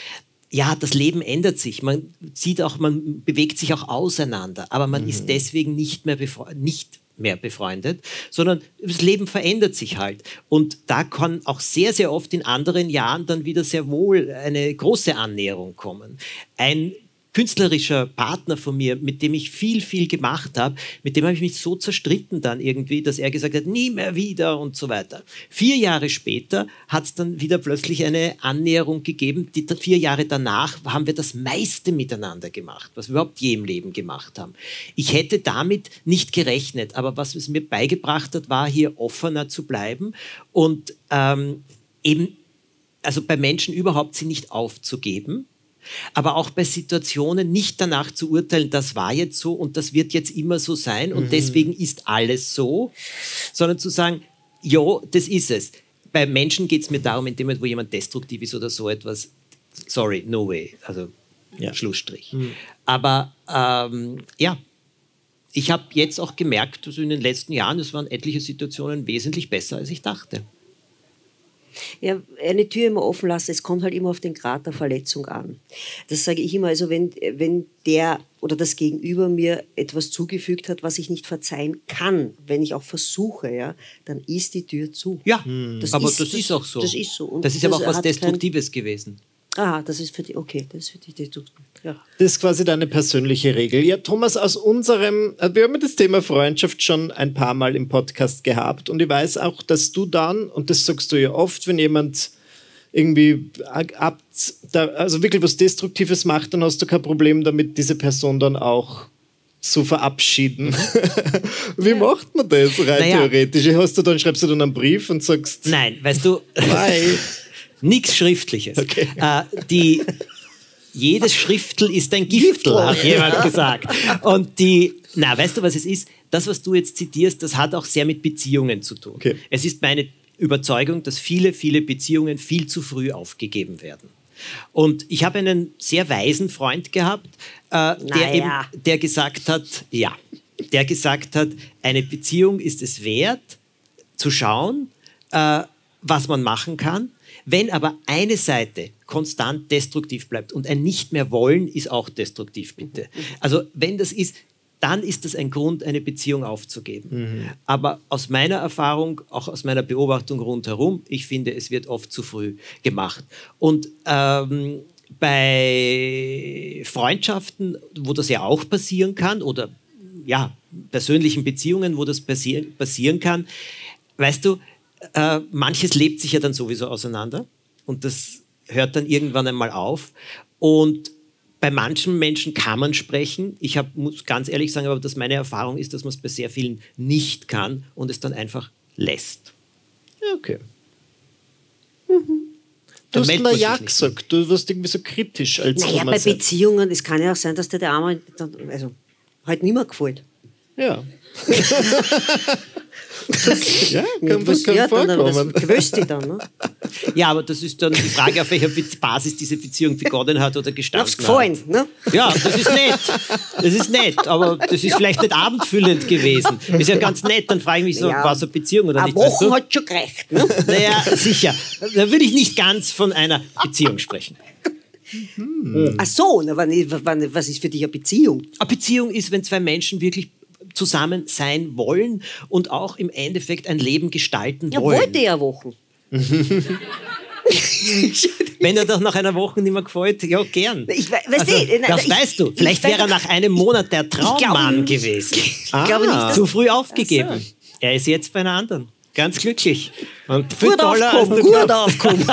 ja, das Leben ändert sich. Man sieht auch, man bewegt sich auch auseinander, aber man mhm. ist deswegen nicht mehr, nicht mehr befreundet, sondern das Leben verändert sich halt. Und da kann auch sehr, sehr oft in anderen Jahren dann wieder sehr wohl eine große Annäherung kommen. Ein künstlerischer Partner von mir, mit dem ich viel, viel gemacht habe, mit dem habe ich mich so zerstritten dann irgendwie, dass er gesagt hat, nie mehr wieder und so weiter. Vier Jahre später hat es dann wieder plötzlich eine Annäherung gegeben. Die vier Jahre danach haben wir das meiste miteinander gemacht, was wir überhaupt je im Leben gemacht haben. Ich hätte damit nicht gerechnet, aber was es mir beigebracht hat, war hier offener zu bleiben und ähm, eben also bei Menschen überhaupt sie nicht aufzugeben, aber auch bei Situationen nicht danach zu urteilen, das war jetzt so und das wird jetzt immer so sein und mhm. deswegen ist alles so, sondern zu sagen, ja, das ist es. Bei Menschen geht es mir darum, in dem Moment, wo jemand destruktiv ist oder so etwas, sorry, no way, also ja. Schlussstrich. Mhm. Aber ähm, ja, ich habe jetzt auch gemerkt, dass in den letzten Jahren, es waren etliche Situationen wesentlich besser, als ich dachte. Ja, eine Tür immer offen lassen, es kommt halt immer auf den Grad der Verletzung an. Das sage ich immer, also wenn, wenn der oder das Gegenüber mir etwas zugefügt hat, was ich nicht verzeihen kann, wenn ich auch versuche, ja, dann ist die Tür zu. Ja, das aber ist, das, das, ist auch so. Das ist so. Und das ist aber auch was Destruktives gewesen. Ah, das ist für die, okay, das ist für die, die ja. Das ist quasi deine persönliche Regel. Ja, Thomas, aus unserem, äh, wir haben das Thema Freundschaft schon ein paar Mal im Podcast gehabt und ich weiß auch, dass du dann, und das sagst du ja oft, wenn jemand irgendwie ab, also wirklich was Destruktives macht, dann hast du kein Problem damit, diese Person dann auch zu verabschieden. (laughs) Wie ja. macht man das rein naja. theoretisch? Hast du dann, schreibst du dann einen Brief und sagst. Nein, weißt du. (laughs) Nichts Schriftliches. Okay. Äh, die, jedes Schriftel ist ein Giftel, hat jemand gesagt. Und die, na, weißt du, was es ist? Das, was du jetzt zitierst, das hat auch sehr mit Beziehungen zu tun. Okay. Es ist meine Überzeugung, dass viele, viele Beziehungen viel zu früh aufgegeben werden. Und ich habe einen sehr weisen Freund gehabt, äh, der, eben, der gesagt hat, ja, der gesagt hat, eine Beziehung ist es wert, zu schauen, äh, was man machen kann wenn aber eine Seite konstant destruktiv bleibt und ein nicht mehr wollen ist auch destruktiv, bitte. Also wenn das ist, dann ist das ein Grund, eine Beziehung aufzugeben. Mhm. Aber aus meiner Erfahrung, auch aus meiner Beobachtung rundherum, ich finde, es wird oft zu früh gemacht. Und ähm, bei Freundschaften, wo das ja auch passieren kann, oder ja, persönlichen Beziehungen, wo das passieren, passieren kann, weißt du, äh, manches lebt sich ja dann sowieso auseinander und das hört dann irgendwann einmal auf. Und bei manchen Menschen kann man sprechen. Ich hab, muss ganz ehrlich sagen, aber dass meine Erfahrung ist, dass man es bei sehr vielen nicht kann und es dann einfach lässt. Ja, okay. Mhm. Du hast na ja gesagt, du wirst irgendwie so kritisch als Naja, bei Beziehungen, es kann ja auch sein, dass dir der Arme also, halt nicht mehr gefällt. Ja. ja, kann, was kann vorkommen. Das dich dann, ne? Ja, aber das ist dann die Frage, auf welcher Basis diese Beziehung begonnen hat oder gestanden Aufs gefallen, hat. Ne? Ja, das ist nett. Das ist nett, aber das ist vielleicht nicht abendfüllend gewesen. Ist ja ganz nett, dann frage ich mich so, ja, war es eine Beziehung oder nicht? Eine Woche weißt du? hat schon gereicht. Ne? Naja, sicher. Da würde ich nicht ganz von einer Beziehung sprechen. Mhm. Ach so, na, was ist für dich eine Beziehung? Eine Beziehung ist, wenn zwei Menschen wirklich zusammen sein wollen und auch im Endeffekt ein Leben gestalten ja, wollen. wollte ja Wochen. (laughs) Wenn er doch nach einer Woche nicht mehr gefällt, ja, gern. Ich, weißt also, du, das ich, weißt du. Vielleicht wäre er nach einem Monat der Traummann gewesen. Ich ah, glaube nicht, zu früh aufgegeben. So. Er ist jetzt bei einer anderen. Ganz glücklich. Und gut aufkommen, gut aufkommen. (laughs)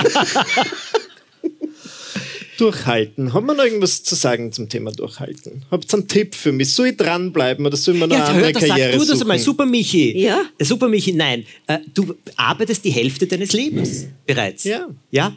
Durchhalten. Haben wir noch irgendwas zu sagen zum Thema Durchhalten? Habt ihr einen Tipp für mich? Soll ich dranbleiben oder soll man noch ja, eine andere hör, Karriere sag du das einmal. Super Michi. Ja? Super Michi, nein. Äh, du arbeitest die Hälfte deines Lebens bereits. Ja. Ja?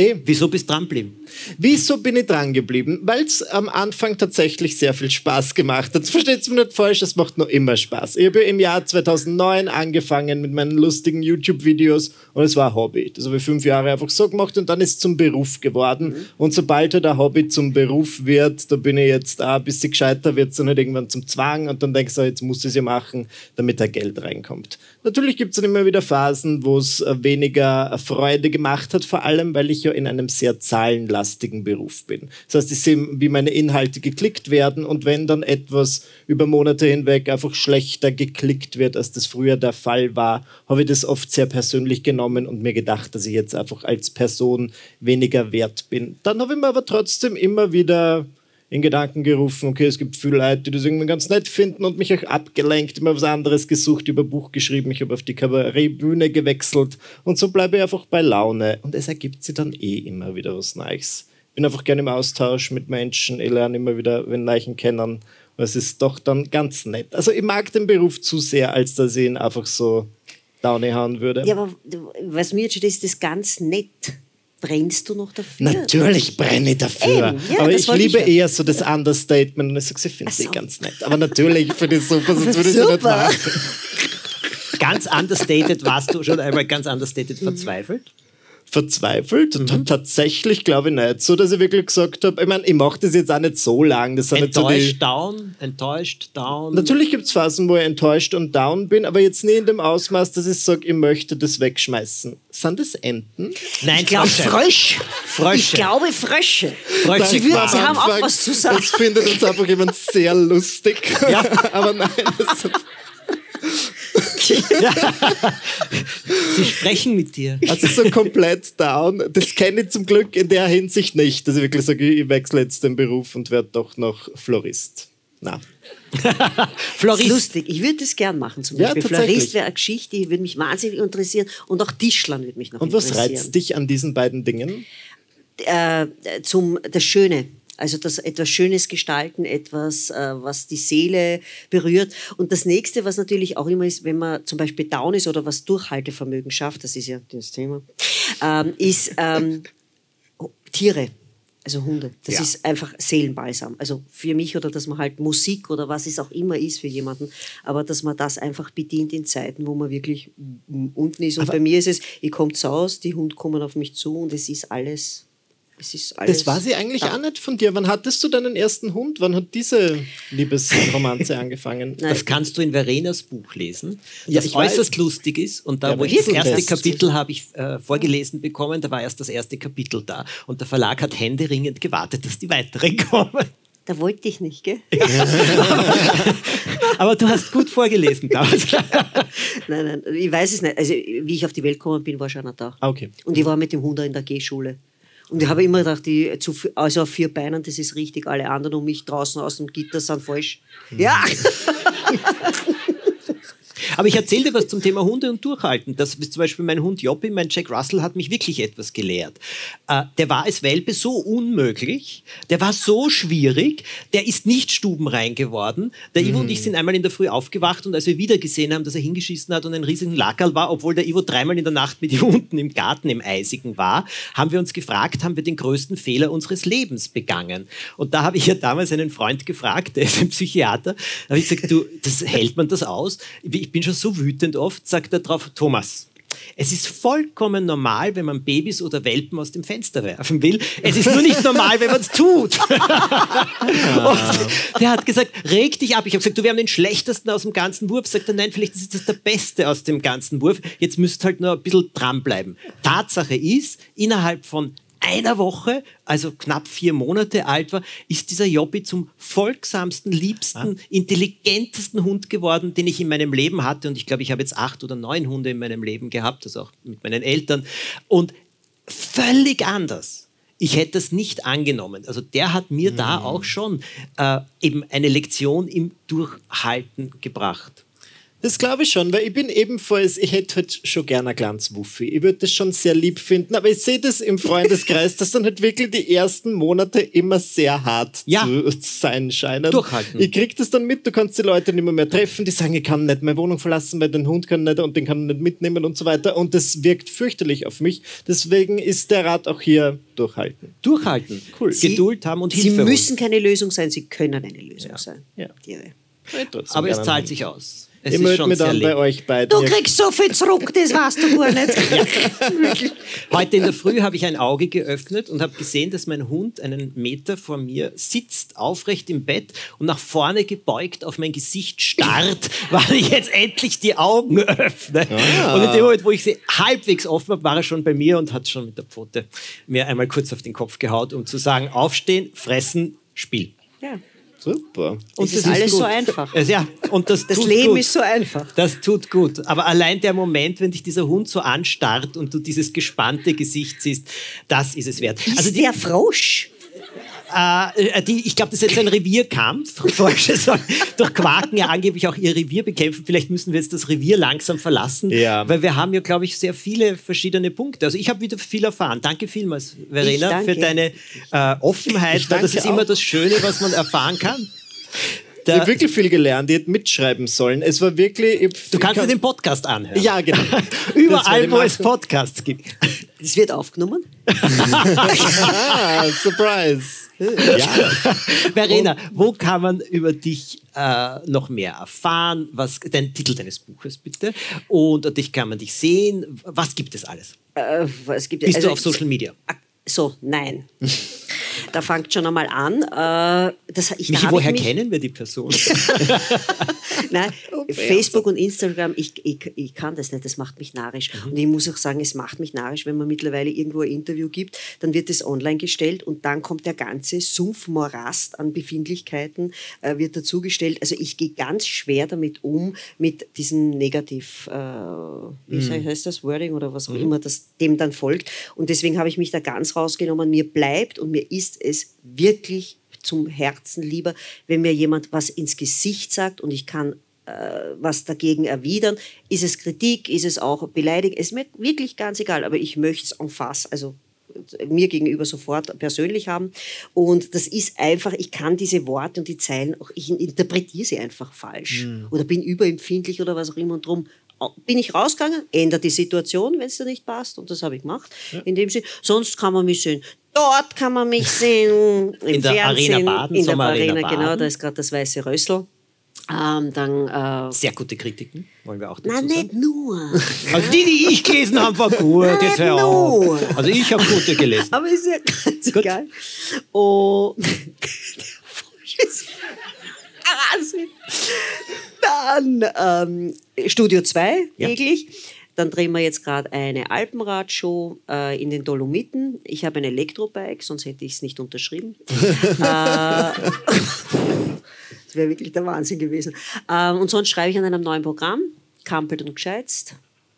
Eh. Wieso bist du dran geblieben? Wieso bin ich dran geblieben? Weil es am Anfang tatsächlich sehr viel Spaß gemacht hat. Versteht es mir nicht falsch, es macht noch immer Spaß. Ich habe im Jahr 2009 angefangen mit meinen lustigen YouTube-Videos und es war ein Hobby. Das habe ich fünf Jahre einfach so gemacht und dann ist es zum Beruf geworden. Mhm. Und sobald halt ein Hobby zum Beruf wird, da bin ich jetzt auch ein bisschen gescheiter, wird es dann halt irgendwann zum Zwang und dann denkst du, jetzt muss ich es ja machen, damit da Geld reinkommt. Natürlich gibt es dann immer wieder Phasen, wo es äh, weniger Freude gemacht hat, vor allem weil ich ja in einem sehr zahlenlastigen Beruf bin. Das heißt, ich sehe, wie meine Inhalte geklickt werden und wenn dann etwas über Monate hinweg einfach schlechter geklickt wird, als das früher der Fall war, habe ich das oft sehr persönlich genommen und mir gedacht, dass ich jetzt einfach als Person weniger wert bin. Dann habe ich mir aber trotzdem immer wieder in Gedanken gerufen, okay, es gibt viele Leute, die das irgendwie ganz nett finden und mich auch abgelenkt, immer was anderes gesucht, über Buch geschrieben, ich habe auf die Kabarettbühne gewechselt und so bleibe ich einfach bei Laune und es ergibt sich dann eh immer wieder was Neues. Ich bin einfach gerne im Austausch mit Menschen, ich lerne immer wieder wenn Leichen kennen und es ist doch dann ganz nett. Also ich mag den Beruf zu sehr, als dass ich ihn einfach so Daune hauen würde. Ja, aber was mir jetzt steht, ist das ganz nett brennst du noch dafür? Natürlich brenne ich dafür. Ja, aber ich liebe ich eher so das Understatement und ich sage, ich finde sie so. ganz nett. Aber natürlich finde ich super, sonst (laughs) würde ich sie nicht machen. Ganz understated warst du schon einmal ganz understated verzweifelt? Verzweifelt. Mhm. Tatsächlich glaube ich nicht. So, dass ich wirklich gesagt habe, ich meine, ich mache das jetzt auch nicht so lang. Das enttäuscht, so down, enttäuscht, down. Natürlich gibt es Phasen, wo ich enttäuscht und down bin, aber jetzt nie in dem Ausmaß, dass ich sage, ich möchte das wegschmeißen. Sind das Enten? Nein, ich glaube Frösche. Frösche. Ich glaube Frösche. Frösche. Sie, würden, Sie haben auch was zu sagen. Das findet uns einfach jemand sehr lustig. Ja. (laughs) aber nein, das (laughs) Sie sprechen mit dir. Also so komplett down. Das kenne ich zum Glück in der Hinsicht nicht, dass ich wirklich sage, ich wechsle jetzt den Beruf und werde doch noch Florist. Na. (laughs) Florist. Lustig, ich würde das gern machen zum Beispiel. Ja, Florist wäre eine Geschichte, die würde mich wahnsinnig interessieren und auch Tischlern würde mich noch und interessieren. Und was reizt dich an diesen beiden Dingen? Äh, zum, das Schöne also das etwas Schönes gestalten, etwas, äh, was die Seele berührt. Und das nächste, was natürlich auch immer ist, wenn man zum Beispiel down ist oder was Durchhaltevermögen schafft, das ist ja das Thema, ähm, ist ähm, Tiere. Also Hunde. Das ja. ist einfach Seelenbalsam. Also für mich oder dass man halt Musik oder was es auch immer ist für jemanden, aber dass man das einfach bedient in Zeiten, wo man wirklich unten ist. Und aber bei mir ist es, ich komme zu Hause, die Hunde kommen auf mich zu und es ist alles das war sie eigentlich da. auch nicht von dir. Wann hattest du deinen ersten Hund? Wann hat diese Liebesromanze (laughs) angefangen? Nein. Das kannst du in Verenas Buch lesen, das ja, äußerst weiß. lustig ist. Und da, ja, wo ich das erste best. Kapitel habe ich äh, vorgelesen bekommen, da war erst das erste Kapitel da. Und der Verlag hat händeringend gewartet, dass die weiteren (laughs) kommen. Da wollte ich nicht, gell? Aber du hast gut vorgelesen damals. (laughs) nein, nein, ich weiß es nicht. Also, wie ich auf die Welt gekommen bin, war schon noch da. Ah, okay. Und ich war mit dem Hund in der G-Schule. Und ich habe immer gedacht, die, zu, also auf vier Beinen, das ist richtig, alle anderen um mich draußen aus dem Gitter sind falsch. Mhm. Ja! (laughs) Aber ich erzähle dir was zum Thema Hunde und Durchhalten. Das ist zum Beispiel mein Hund Joppi, mein Jack Russell, hat mich wirklich etwas gelehrt. Äh, der war als Welpe so unmöglich, der war so schwierig, der ist nicht stubenrein geworden. Der Ivo und ich mhm. sind einmal in der Früh aufgewacht und als wir wieder gesehen haben, dass er hingeschissen hat und ein riesigen Lackerl war, obwohl der Ivo dreimal in der Nacht mit ihm unten im Garten im Eisigen war, haben wir uns gefragt, haben wir den größten Fehler unseres Lebens begangen? Und da habe ich ja damals einen Freund gefragt, der ist ein Psychiater, da habe ich gesagt, du, das, hält man das aus? Ich bin bin schon so wütend oft, sagt er drauf, Thomas, es ist vollkommen normal, wenn man Babys oder Welpen aus dem Fenster werfen will. Es ist nur nicht normal, wenn man es tut. (laughs) der hat gesagt, reg dich ab. Ich habe gesagt, du, wir haben den schlechtesten aus dem ganzen Wurf. Sagt er, nein, vielleicht ist das der beste aus dem ganzen Wurf. Jetzt müsst halt nur ein bisschen dranbleiben. Tatsache ist, innerhalb von einer Woche, also knapp vier Monate alt war, ist dieser Jobbi zum folgsamsten, liebsten, ah. intelligentesten Hund geworden, den ich in meinem Leben hatte. Und ich glaube, ich habe jetzt acht oder neun Hunde in meinem Leben gehabt, also auch mit meinen Eltern. Und völlig anders. Ich hätte das nicht angenommen. Also der hat mir mhm. da auch schon äh, eben eine Lektion im Durchhalten gebracht. Das glaube ich schon, weil ich bin ebenfalls, ich hätte halt schon gerne ein kleines Wuffi. Ich würde das schon sehr lieb finden, aber ich sehe das im Freundeskreis, dass dann halt wirklich die ersten Monate immer sehr hart Ja. zu sein scheinen. Durchhalten. Ich krieg das dann mit, du kannst die Leute nicht mehr, mehr treffen, die sagen, ich kann nicht meine Wohnung verlassen, weil den Hund kann nicht und den kann ich nicht mitnehmen und so weiter. Und das wirkt fürchterlich auf mich. Deswegen ist der Rat auch hier durchhalten. Durchhalten, cool. Sie- Geduld haben und Sie Hilfe holen. müssen keine Lösung sein, sie können eine Lösung sein. Ja. Ihre. Trotzdem Aber es zahlt einen sich aus. Es Ich ist melde mich dann bei lieb. euch beiden. Du kriegst so viel zurück, das weißt du gar nicht. (laughs) Heute in der Früh habe ich ein Auge geöffnet und habe gesehen, dass mein Hund einen Meter vor mir sitzt, aufrecht im Bett und nach vorne gebeugt auf mein Gesicht starrt, (laughs) weil ich jetzt endlich die Augen öffne. Ah. Und in dem Moment, wo ich sie halbwegs offen habe, war er schon bei mir und hat schon mit der Pfote mir einmal kurz auf den Kopf gehaut, um zu sagen, aufstehen, fressen, Spiel. Ja. Super. Es ist alles so einfach. Ja, und das, Das tut Leben gut. ist so einfach. Das tut gut. Aber allein der Moment, wenn dich dieser Hund so anstarrt und du dieses gespannte Gesicht siehst, das ist es wert. Also Also die, der Frosch. Äh, die, ich glaube, das ist jetzt ein Revierkampf. (laughs) Forscher sollen durch Quaken ja angeblich auch ihr Revier bekämpfen. Vielleicht müssen wir jetzt das Revier langsam verlassen, Ja. weil wir haben ja, glaube ich, sehr viele verschiedene Punkte. Also ich habe wieder viel erfahren. Danke vielmals, Verena, Ich danke. für deine äh, Offenheit, das ist immer auch. das Schöne, was man erfahren kann. Ich Da, habe wirklich viel gelernt, ich hätte mitschreiben sollen. Es war wirklich. Ich, du kannst ich dir den Podcast anhören. Ja, genau. (laughs) Überall, ich wo es. Podcasts gibt. Das wird aufgenommen. Ah, (laughs) Surprise. Ja. (laughs) Verena, wo kann man über dich äh, noch mehr erfahren? Was, den Titel deines Buches bitte. Und dich kann man dich sehen. Was gibt es alles? Äh, es gibt, Bist also- du auf Social Media? So, nein. (laughs) da fängt schon einmal an. Äh, das, ich, Michi, woher ich mich, kennen wir die Person? (laughs) Nein, Facebook und Instagram, ich, ich, ich kann das nicht, das macht mich narrisch. Mhm. Und ich muss auch sagen, es macht mich narrisch, wenn man mittlerweile irgendwo ein Interview gibt, dann wird es online gestellt und dann kommt der ganze Sumpfmorast an Befindlichkeiten, äh, wird dazugestellt. Also ich gehe ganz schwer damit um, mit diesem Negativ, äh, wie Mhm. heißt das, Wording oder was auch immer, das dem dann folgt. Und deswegen habe ich mich da ganz rausgenommen. Mir bleibt und mir ist es wirklich zum Herzen lieber, wenn mir jemand was ins Gesicht sagt und ich kann äh, was dagegen erwidern. Ist es Kritik, ist es auch Beleidigung, ist mir wirklich ganz egal, aber ich möchte es en face, also äh, mir gegenüber sofort persönlich haben. Und das ist einfach, ich kann diese Worte und die Zeilen auch, ich interpretiere sie einfach falsch oder bin überempfindlich oder was auch immer und drum bin ich rausgegangen, ändert die Situation, wenn es dir nicht passt und das habe ich gemacht. In dem Sinne, sonst kann man mich sehen. Dort kann man mich sehen. (laughs) Im In der Fernsehen, Arena Baden, In der Arena, genau, Baden. da ist gerade das weiße Rössel. Ähm, dann, äh, Sehr gute Kritiken, wollen wir auch dazu na, sagen. nicht nur. (laughs) Also die, die ich gelesen habe, war gut. Jetzt hör auf. nur. Also ich habe gute gelesen. Aber ist ja ganz Gut. egal. Und der Frosch ist Wahnsinn. Dann ähm, Studio 2 Ja. täglich. Dann drehen wir jetzt gerade eine Alpenradshow äh, in den Dolomiten. Ich habe ein Elektrobike, sonst hätte ich es nicht unterschrieben. (laughs) äh, das wäre wirklich der Wahnsinn gewesen. Ähm, und sonst schreibe ich an einem neuen Programm, Kampelt und Gescheizt.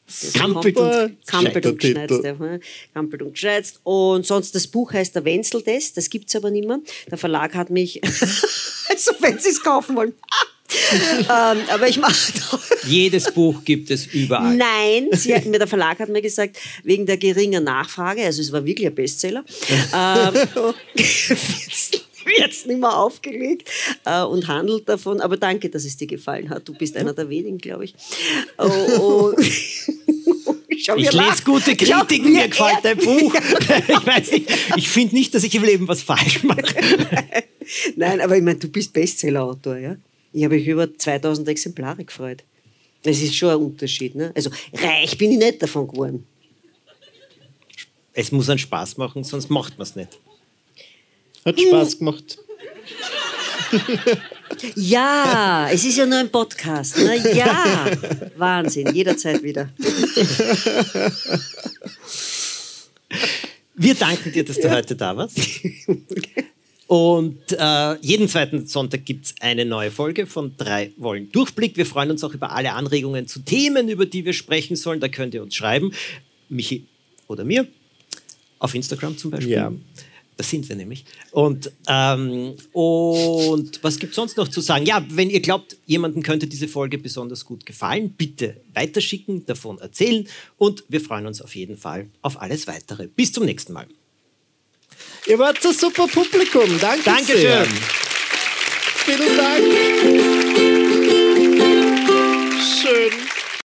Das Kampelt und- Kampelt ja. Kampelt und Gescheizt. Und sonst, das Buch heißt Der Wenzel-Test, das gibt es aber nicht mehr. Der Verlag hat mich, (laughs) also wenn Sie es kaufen wollen. (laughs) ähm, aber ich mache Jedes Buch gibt es überall. Nein, sie hat mir, der Verlag hat mir gesagt, wegen der geringen Nachfrage, also es war wirklich ein Bestseller, (laughs) ähm, wird es nicht mehr aufgelegt äh, und handelt davon. Aber danke, dass es dir gefallen hat. Du bist einer der wenigen, glaube ich. Oh, oh. (laughs) Schau, Ich lese lachen. gute Schau, Kritiken, wir mir gefällt dein Buch. Ich weiß nicht, ich finde nicht, dass ich im Leben was falsch mache. Nein, aber ich meine, du bist Bestsellerautor, ja? Ich habe mich über 2000 Exemplare gefreut. Das ist schon ein Unterschied, ne? Also reich bin ich nicht davon geworden. Es muss einen Spaß machen, sonst macht man es nicht. Hat Spaß gemacht. (laughs) Ja, es ist ja nur ein Podcast. Ne? Ja, Wahnsinn, jederzeit wieder. Wir danken dir, dass du heute da warst. (laughs) Und äh, jeden zweiten Sonntag gibt es eine neue Folge von Drei Wollen Durchblick. Wir freuen uns auch über alle Anregungen zu Themen, über die wir sprechen sollen. Da könnt ihr uns schreiben, Michi oder mir, auf Instagram zum Beispiel. Ja. Das sind wir nämlich. Und, ähm, und was gibt es sonst noch zu sagen? Ja, wenn ihr glaubt, jemandem könnte diese Folge besonders gut gefallen, bitte weiterschicken, davon erzählen und wir freuen uns auf jeden Fall auf alles Weitere. Bis zum nächsten Mal. Ihr wart ein super Publikum. Danke Dankeschön. sehr. Vielen Dank. Schön.